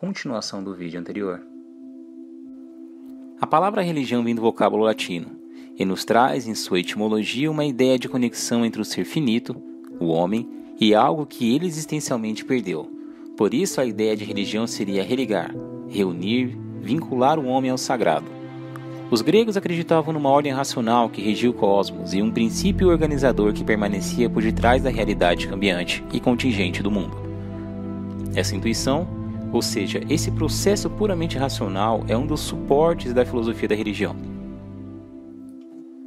continuação do vídeo anterior. A palavra religião vem do vocábulo latino e nos traz em sua etimologia uma ideia de conexão entre o ser finito, o homem, e algo que ele existencialmente perdeu. Por isso a ideia de religião seria religar, reunir, vincular o homem ao sagrado. Os gregos acreditavam numa ordem racional que regia o cosmos e um princípio organizador que permanecia por detrás da realidade cambiante e contingente do mundo. Essa intuição, ou seja, esse processo puramente racional, é um dos suportes da filosofia da religião.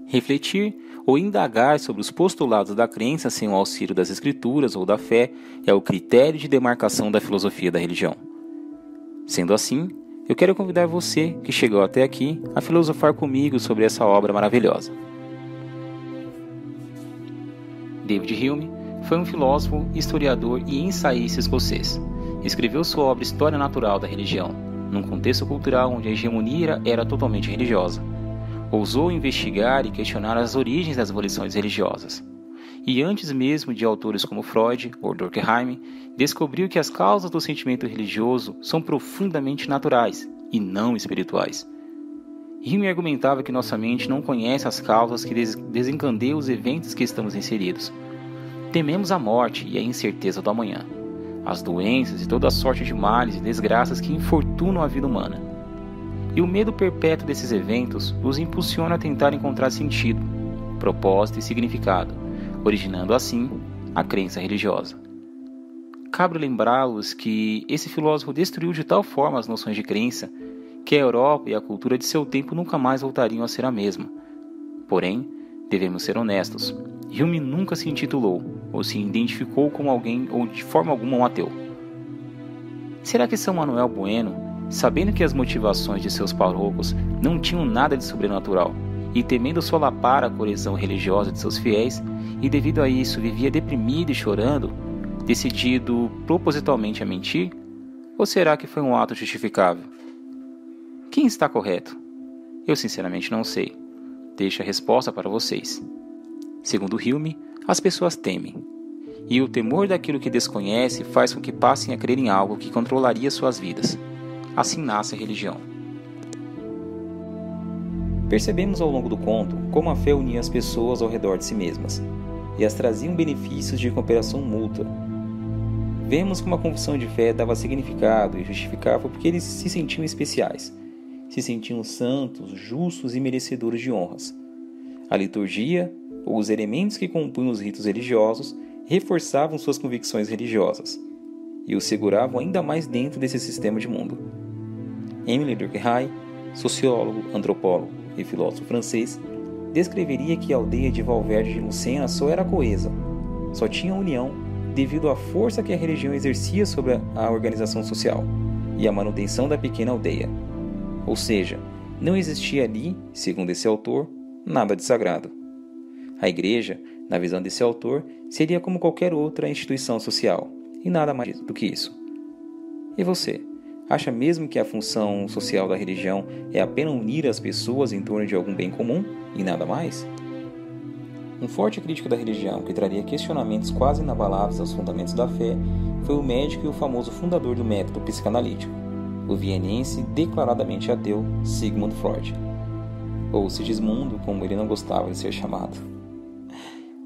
Refletir ou indagar sobre os postulados da crença sem o auxílio das escrituras ou da fé é o critério de demarcação da filosofia da religião. Sendo assim, eu quero convidar você, que chegou até aqui, a filosofar comigo sobre essa obra maravilhosa. David Hume foi um filósofo, historiador e ensaísta escocês. Escreveu sua obra História Natural da Religião, num contexto cultural onde a hegemonia era totalmente religiosa. Ousou investigar e questionar as origens das evoluções religiosas e antes mesmo de autores como Freud ou Durkheim, descobriu que as causas do sentimento religioso são profundamente naturais e não espirituais. Hume argumentava que nossa mente não conhece as causas que desencandeiam os eventos que estamos inseridos. Tememos a morte e a incerteza do amanhã, as doenças e toda a sorte de males e desgraças que infortunam a vida humana. E o medo perpétuo desses eventos nos impulsiona a tentar encontrar sentido, propósito e significado, originando assim a crença religiosa. Cabe lembrá-los que esse filósofo destruiu de tal forma as noções de crença que a Europa e a cultura de seu tempo nunca mais voltariam a ser a mesma. Porém, devemos ser honestos. Hume nunca se intitulou ou se identificou como alguém ou de forma alguma um ateu. Será que São Manuel Bueno, sabendo que as motivações de seus parocos não tinham nada de sobrenatural e temendo solapar a coesão religiosa de seus fiéis, e devido a isso vivia deprimido e chorando, decidido propositalmente a mentir? Ou será que foi um ato justificável? Quem está correto? Eu sinceramente não sei. Deixo a resposta para vocês. Segundo Hume, as pessoas temem. E o temor daquilo que desconhece faz com que passem a crer em algo que controlaria suas vidas. Assim nasce a religião. Percebemos ao longo do conto como a fé unia as pessoas ao redor de si mesmas, e as traziam benefícios de cooperação mútua. Vemos como a confissão de fé dava significado e justificava porque eles se sentiam especiais, se sentiam santos, justos e merecedores de honras. A liturgia, ou os elementos que compunham os ritos religiosos, reforçavam suas convicções religiosas e os seguravam ainda mais dentro desse sistema de mundo. Emile Durkheim, sociólogo, antropólogo e filósofo francês, descreveria que a aldeia de Valverde de Lucena só era coesa, só tinha união devido à força que a religião exercia sobre a organização social e a manutenção da pequena aldeia. Ou seja, não existia ali, segundo esse autor, nada de sagrado. A igreja, na visão desse autor, seria como qualquer outra instituição social, e nada mais do que isso. E você? Acha mesmo que a função social da religião é apenas unir as pessoas em torno de algum bem comum e nada mais? Um forte crítico da religião que traria questionamentos quase inabaláveis aos fundamentos da fé foi o médico e o famoso fundador do método psicanalítico, o vienense declaradamente ateu Sigmund Freud, ou Sigismundo, como ele não gostava de ser chamado.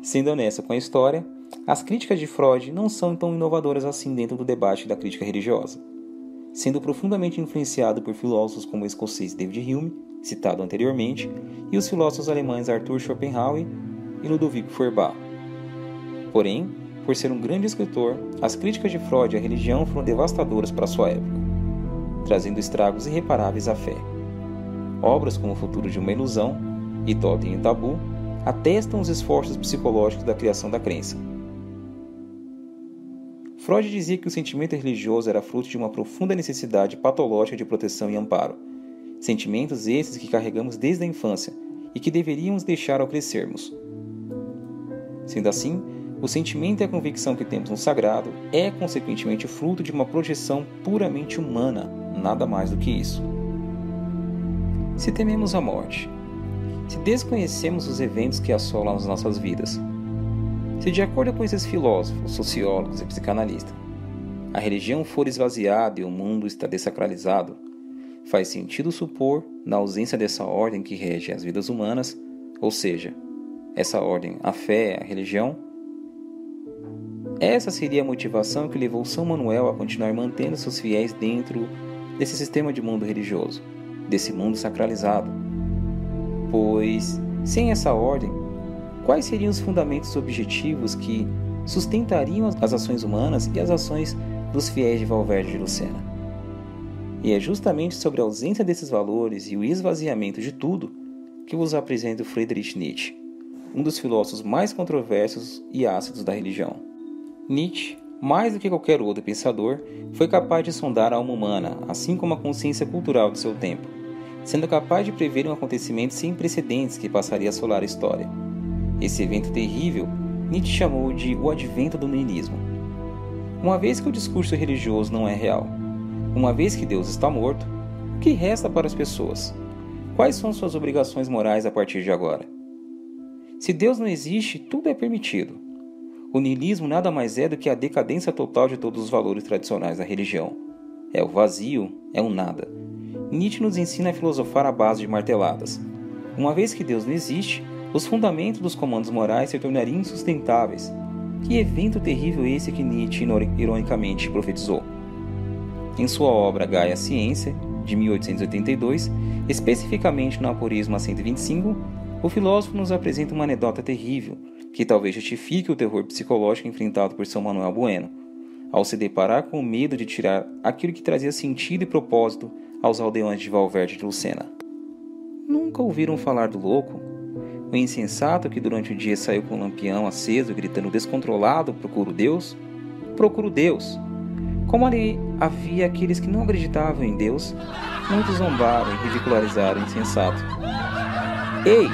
Sendo honesto com a história, as críticas de Freud não são tão inovadoras assim dentro do debate da crítica religiosa sendo profundamente influenciado por filósofos como o escocês David Hume, citado anteriormente, e os filósofos alemães Arthur Schopenhauer e Ludovico Feuerbach. Porém, por ser um grande escritor, as críticas de Freud à religião foram devastadoras para sua época, trazendo estragos irreparáveis à fé. Obras como O Futuro de uma Ilusão e Totem e Tabu atestam os esforços psicológicos da criação da crença, Freud dizia que o sentimento religioso era fruto de uma profunda necessidade patológica de proteção e amparo. Sentimentos esses que carregamos desde a infância e que deveríamos deixar ao crescermos. Sendo assim, o sentimento e a convicção que temos no sagrado é, consequentemente, fruto de uma projeção puramente humana, nada mais do que isso. Se tememos a morte, se desconhecemos os eventos que assolam as nossas vidas, se, de acordo com esses filósofos, sociólogos e psicanalistas, a religião for esvaziada e o mundo está desacralizado, faz sentido supor, na ausência dessa ordem que rege as vidas humanas, ou seja, essa ordem, a fé, a religião, essa seria a motivação que levou São Manuel a continuar mantendo seus fiéis dentro desse sistema de mundo religioso, desse mundo sacralizado. Pois, sem essa ordem, quais seriam os fundamentos objetivos que sustentariam as ações humanas e as ações dos fiéis de Valverde de Lucena? E é justamente sobre a ausência desses valores e o esvaziamento de tudo que vos apresento Friedrich Nietzsche, um dos filósofos mais controversos e ácidos da religião. Nietzsche, mais do que qualquer outro pensador, foi capaz de sondar a alma humana, assim como a consciência cultural de seu tempo, sendo capaz de prever um acontecimento sem precedentes que passaria a assolar a história. Esse evento terrível, Nietzsche chamou de o advento do niilismo. Uma vez que o discurso religioso não é real, uma vez que Deus está morto, o que resta para as pessoas? Quais são suas obrigações morais a partir de agora? Se Deus não existe, tudo é permitido. O niilismo nada mais é do que a decadência total de todos os valores tradicionais da religião. É o vazio, é o nada. Nietzsche nos ensina a filosofar à base de marteladas. Uma vez que Deus não existe, os fundamentos dos comandos morais se tornariam insustentáveis. Que evento terrível esse que Nietzsche ironicamente profetizou. Em sua obra Gaia Ciência, de 1882, especificamente no Aporismo a 125, o filósofo nos apresenta uma anedota terrível que talvez justifique o terror psicológico enfrentado por São Manuel Bueno, ao se deparar com o medo de tirar aquilo que trazia sentido e propósito aos aldeões de Valverde de Lucena. Nunca ouviram falar do louco? O insensato que durante o dia saiu com o lampião aceso, gritando descontrolado: Procuro Deus? Procuro Deus! Como ali havia aqueles que não acreditavam em Deus, muitos zombaram e ridicularizaram o insensato. Ei,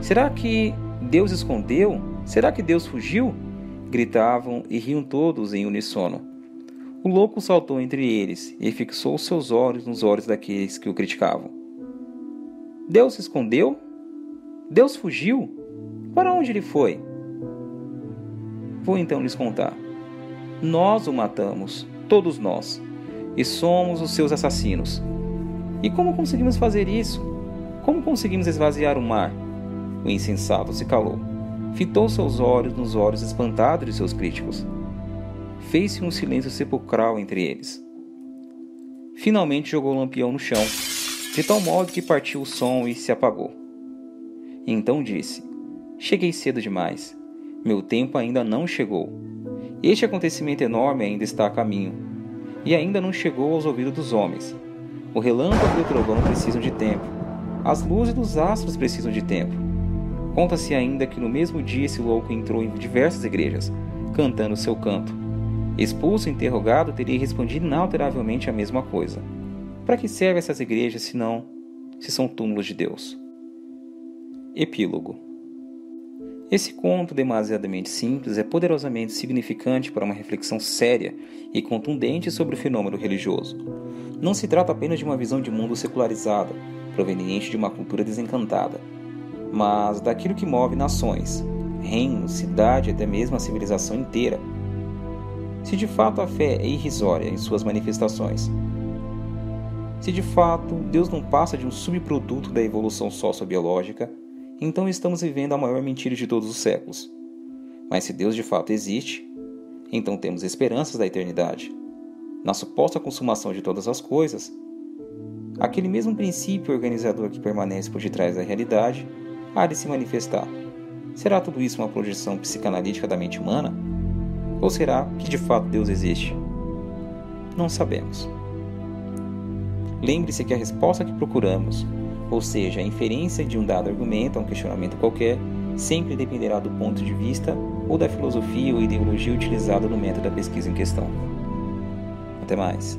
será que Deus escondeu? Será que Deus fugiu? Gritavam e riam todos em uníssono. O louco saltou entre eles e fixou seus olhos nos olhos daqueles que o criticavam. Deus se escondeu? Deus fugiu? Para onde ele foi? Vou então lhes contar. Nós o matamos, todos nós, e somos os seus assassinos. E como conseguimos fazer isso? Como conseguimos esvaziar o mar? O insensato se calou. Fitou seus olhos nos olhos espantados de seus críticos. Fez-se um silêncio sepulcral entre eles. Finalmente jogou o lampião no chão, de tal modo que partiu o som e se apagou. Então disse: Cheguei cedo demais. Meu tempo ainda não chegou. Este acontecimento enorme ainda está a caminho, e ainda não chegou aos ouvidos dos homens. O relâmpago e o trovão precisam de tempo. As luzes dos astros precisam de tempo. Conta-se ainda que no mesmo dia esse louco entrou em diversas igrejas, cantando seu canto. Expulso e interrogado, teria respondido inalteravelmente a mesma coisa. Para que servem essas igrejas se não se são túmulos de Deus? Epílogo Esse conto demasiadamente simples é poderosamente significante para uma reflexão séria e contundente sobre o fenômeno religioso. Não se trata apenas de uma visão de mundo secularizada, proveniente de uma cultura desencantada mas daquilo que move nações, reinos, cidade e até mesmo a civilização inteira. Se de fato a fé é irrisória em suas manifestações, se de fato Deus não passa de um subproduto da evolução sociobiológica, então estamos vivendo a maior mentira de todos os séculos. Mas se Deus de fato existe, então temos esperanças da eternidade. Na suposta consumação de todas as coisas, aquele mesmo princípio organizador que permanece por detrás da realidade há de se manifestar. Será tudo isso uma projeção psicanalítica da mente humana? Ou será que de fato Deus existe? Não sabemos. Lembre-se que a resposta que procuramos, ou seja, a inferência de um dado argumento a um questionamento qualquer, sempre dependerá do ponto de vista ou da filosofia ou ideologia utilizada no método da pesquisa em questão. Até mais.